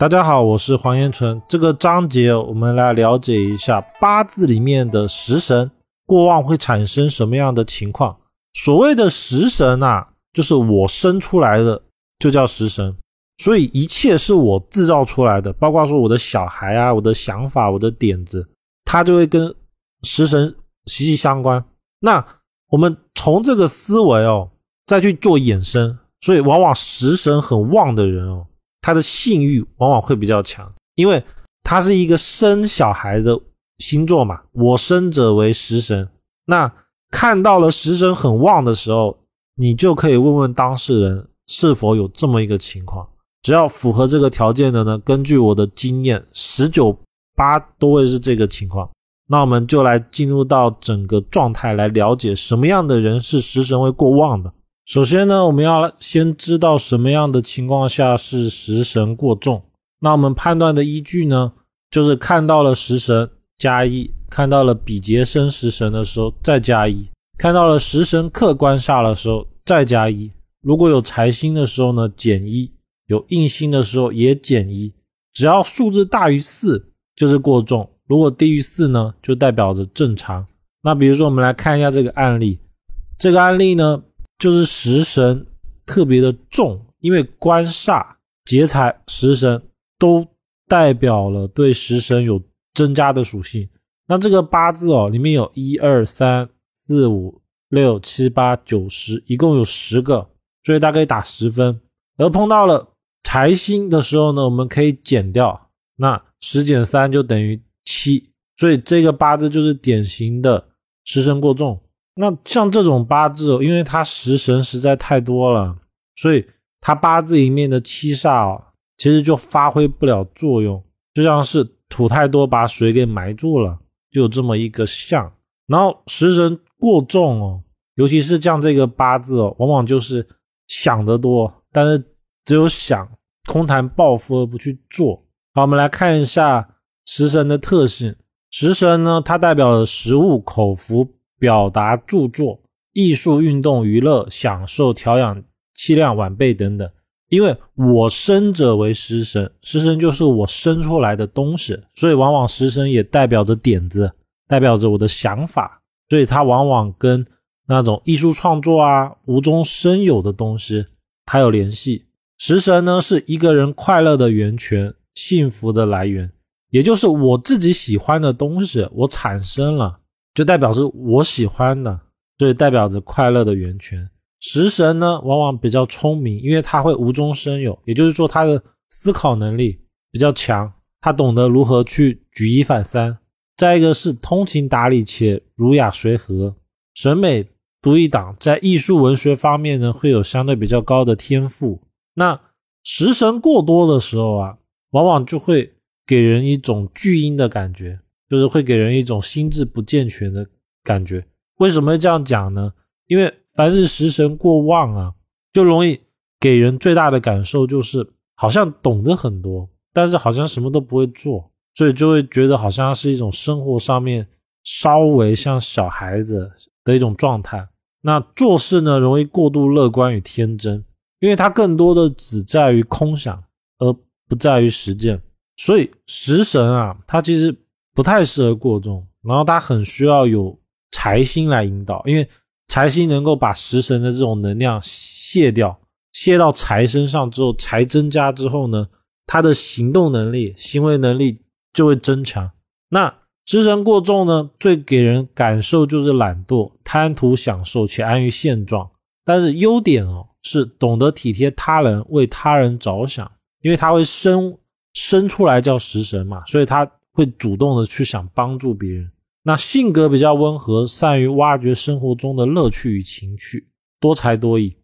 大家好，我是黄延纯。这个章节我们来了解一下八字里面的食神过旺会产生什么样的情况。所谓的食神啊，就是我生出来的就叫食神，所以一切是我制造出来的，包括说我的小孩啊、我的想法、我的点子，它就会跟食神息息相关。那我们从这个思维哦，再去做衍生，所以往往食神很旺的人哦，他的性欲往往会比较强，因为他是一个生小孩的星座嘛。我生者为食神，那看到了食神很旺的时候，你就可以问问当事人是否有这么一个情况。只要符合这个条件的呢，根据我的经验，十九八都会是这个情况。那我们就来进入到整个状态来了解什么样的人是食神会过旺的。首先呢，我们要先知道什么样的情况下是食神过重。那我们判断的依据呢，就是看到了食神加一，看到了比劫生食神的时候再加一，看到了食神客观煞的时候再加一。如果有财星的时候呢，减一；有印星的时候也减一。只要数字大于四，就是过重。如果低于四呢，就代表着正常。那比如说，我们来看一下这个案例。这个案例呢，就是食神特别的重，因为官煞、劫财、食神都代表了对食神有增加的属性。那这个八字哦，里面有一二三四五六七八九十，一共有十个，所以大概打十分。而碰到了财星的时候呢，我们可以减掉，那十减三就等于。七，所以这个八字就是典型的食神过重。那像这种八字哦，因为它食神实在太多了，所以它八字里面的七煞哦，其实就发挥不了作用，就像是土太多把水给埋住了，就这么一个象。然后食神过重哦，尤其是像这个八字哦，往往就是想得多，但是只有想，空谈抱负而不去做。好，我们来看一下。食神的特性，食神呢，它代表了食物、口服、表达、著作、艺术、运动、娱乐、享受、调养、气量、晚辈等等。因为我生者为食神，食神就是我生出来的东西，所以往往食神也代表着点子，代表着我的想法，所以它往往跟那种艺术创作啊、无中生有的东西，它有联系。食神呢，是一个人快乐的源泉，幸福的来源。也就是我自己喜欢的东西，我产生了，就代表是我喜欢的，所以代表着快乐的源泉。食神呢，往往比较聪明，因为他会无中生有，也就是说他的思考能力比较强，他懂得如何去举一反三。再一个是通情达理且儒雅随和，审美独一档，在艺术文学方面呢，会有相对比较高的天赋。那食神过多的时候啊，往往就会。给人一种巨婴的感觉，就是会给人一种心智不健全的感觉。为什么会这样讲呢？因为凡是食神过旺啊，就容易给人最大的感受就是好像懂得很多，但是好像什么都不会做，所以就会觉得好像是一种生活上面稍微像小孩子的一种状态。那做事呢，容易过度乐观与天真，因为它更多的只在于空想，而不在于实践。所以食神啊，它其实不太适合过重，然后它很需要有财星来引导，因为财星能够把食神的这种能量卸掉，卸到财身上之后，财增加之后呢，他的行动能力、行为能力就会增强。那食神过重呢，最给人感受就是懒惰、贪图享受且安于现状。但是优点哦，是懂得体贴他人，为他人着想，因为他会生。生出来叫食神嘛，所以他会主动的去想帮助别人。那性格比较温和，善于挖掘生活中的乐趣与情趣，多才多艺，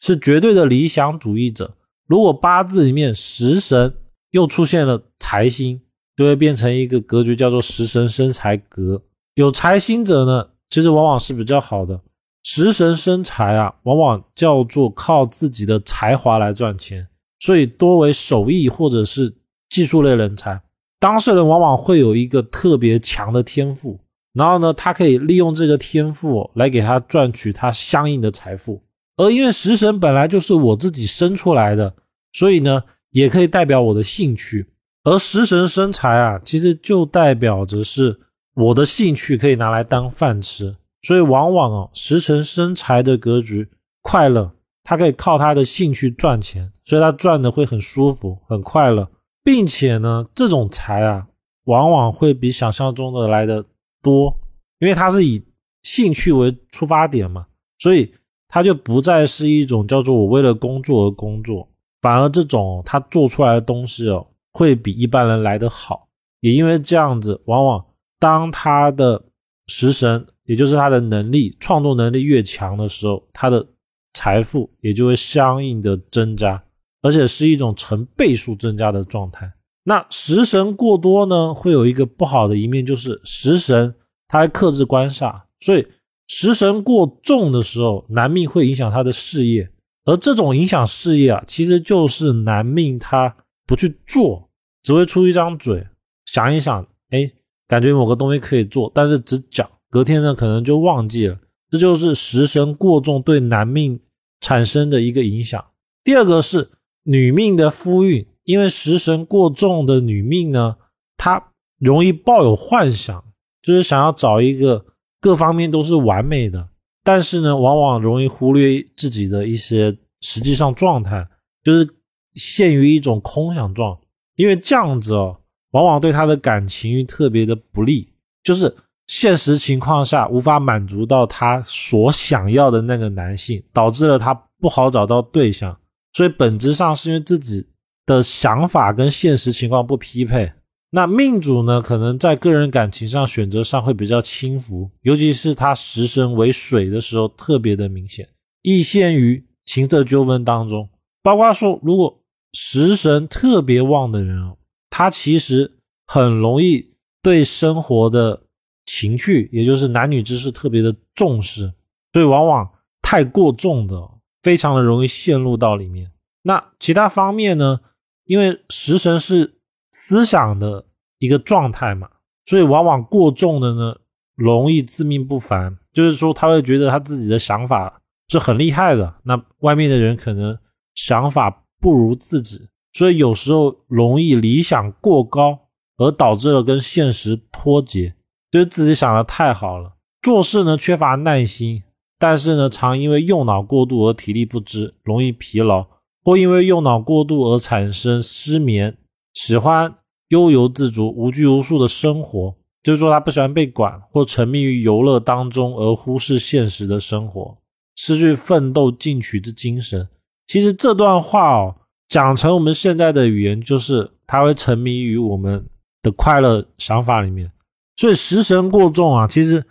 是绝对的理想主义者。如果八字里面食神又出现了财星，就会变成一个格局，叫做食神生财格。有财星者呢，其实往往是比较好的。食神生财啊，往往叫做靠自己的才华来赚钱，所以多为手艺或者是。技术类人才，当事人往往会有一个特别强的天赋，然后呢，他可以利用这个天赋来给他赚取他相应的财富。而因为食神本来就是我自己生出来的，所以呢，也可以代表我的兴趣。而食神生财啊，其实就代表着是我的兴趣可以拿来当饭吃。所以往往哦，食神生财的格局快乐，他可以靠他的兴趣赚钱，所以他赚的会很舒服、很快乐，并且呢，这种财啊，往往会比想象中的来的多，因为他是以兴趣为出发点嘛，所以他就不再是一种叫做我为了工作而工作，反而这种他做出来的东西哦，会比一般人来得好。也因为这样子，往往当他的食神。也就是他的能力、创作能力越强的时候，他的财富也就会相应的增加，而且是一种成倍数增加的状态。那食神过多呢，会有一个不好的一面，就是食神它还克制官煞，所以食神过重的时候，男命会影响他的事业，而这种影响事业啊，其实就是男命他不去做，只会出一张嘴，想一想，哎，感觉某个东西可以做，但是只讲。隔天呢，可能就忘记了，这就是食神过重对男命产生的一个影响。第二个是女命的夫运，因为食神过重的女命呢，她容易抱有幻想，就是想要找一个各方面都是完美的，但是呢，往往容易忽略自己的一些实际上状态，就是陷于一种空想状，因为这样子哦，往往对她的感情运特别的不利，就是。现实情况下无法满足到他所想要的那个男性，导致了他不好找到对象。所以本质上是因为自己的想法跟现实情况不匹配。那命主呢，可能在个人感情上选择上会比较轻浮，尤其是他食神为水的时候特别的明显，易陷于情色纠纷当中。包括说，如果食神特别旺的人哦，他其实很容易对生活的。情趣，也就是男女之事特别的重视，所以往往太过重的，非常的容易陷入到里面。那其他方面呢？因为食神是思想的一个状态嘛，所以往往过重的呢，容易自命不凡，就是说他会觉得他自己的想法是很厉害的，那外面的人可能想法不如自己，所以有时候容易理想过高，而导致了跟现实脱节。觉得自己想的太好了，做事呢缺乏耐心，但是呢常因为用脑过度而体力不支，容易疲劳，或因为用脑过度而产生失眠。喜欢悠游自足、无拘无束的生活，就是说他不喜欢被管，或沉迷于游乐当中而忽视现实的生活，失去奋斗进取之精神。其实这段话哦，讲成我们现在的语言，就是他会沉迷于我们的快乐想法里面。所以食神过重啊，其实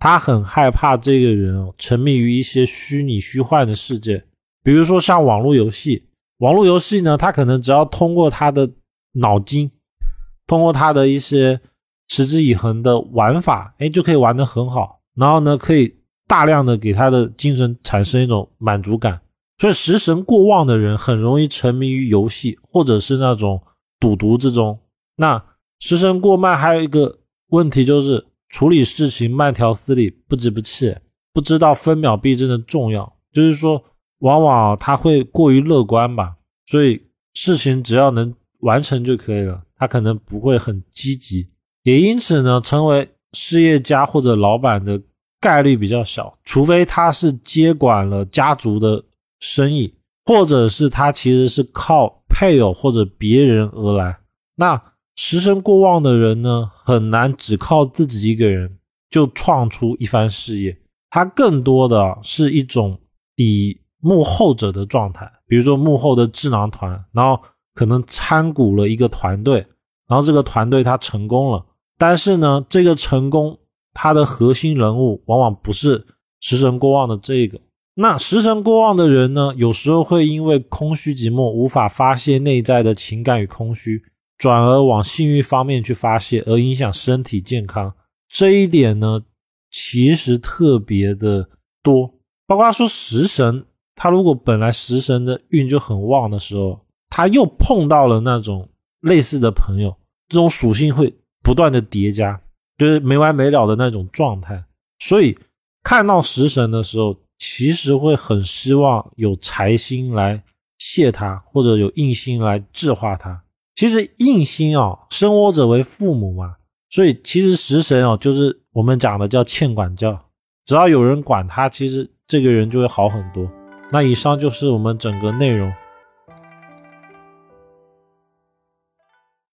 他很害怕这个人哦，沉迷于一些虚拟虚幻的世界，比如说像网络游戏。网络游戏呢，他可能只要通过他的脑筋，通过他的一些持之以恒的玩法，哎，就可以玩得很好。然后呢，可以大量的给他的精神产生一种满足感。所以食神过旺的人很容易沉迷于游戏，或者是那种赌毒之中。那食神过慢还有一个。问题就是处理事情慢条斯理、不急不气，不知道分秒必争的重要。就是说，往往他会过于乐观吧，所以事情只要能完成就可以了，他可能不会很积极。也因此呢，成为事业家或者老板的概率比较小，除非他是接管了家族的生意，或者是他其实是靠配偶或者别人而来。那。食神过旺的人呢，很难只靠自己一个人就创出一番事业。他更多的是一种以幕后者的状态，比如说幕后的智囊团，然后可能参股了一个团队，然后这个团队他成功了，但是呢，这个成功他的核心人物往往不是食神过旺的这个。那食神过旺的人呢，有时候会因为空虚寂寞，无法发泄内在的情感与空虚。转而往性欲方面去发泄，而影响身体健康，这一点呢，其实特别的多。包括说食神，他如果本来食神的运就很旺的时候，他又碰到了那种类似的朋友，这种属性会不断的叠加，就是没完没了的那种状态。所以看到食神的时候，其实会很希望有财星来谢他，或者有硬心来制化他。其实印心哦，生我者为父母嘛，所以其实食神哦，就是我们讲的叫欠管教。只要有人管他，其实这个人就会好很多。那以上就是我们整个内容。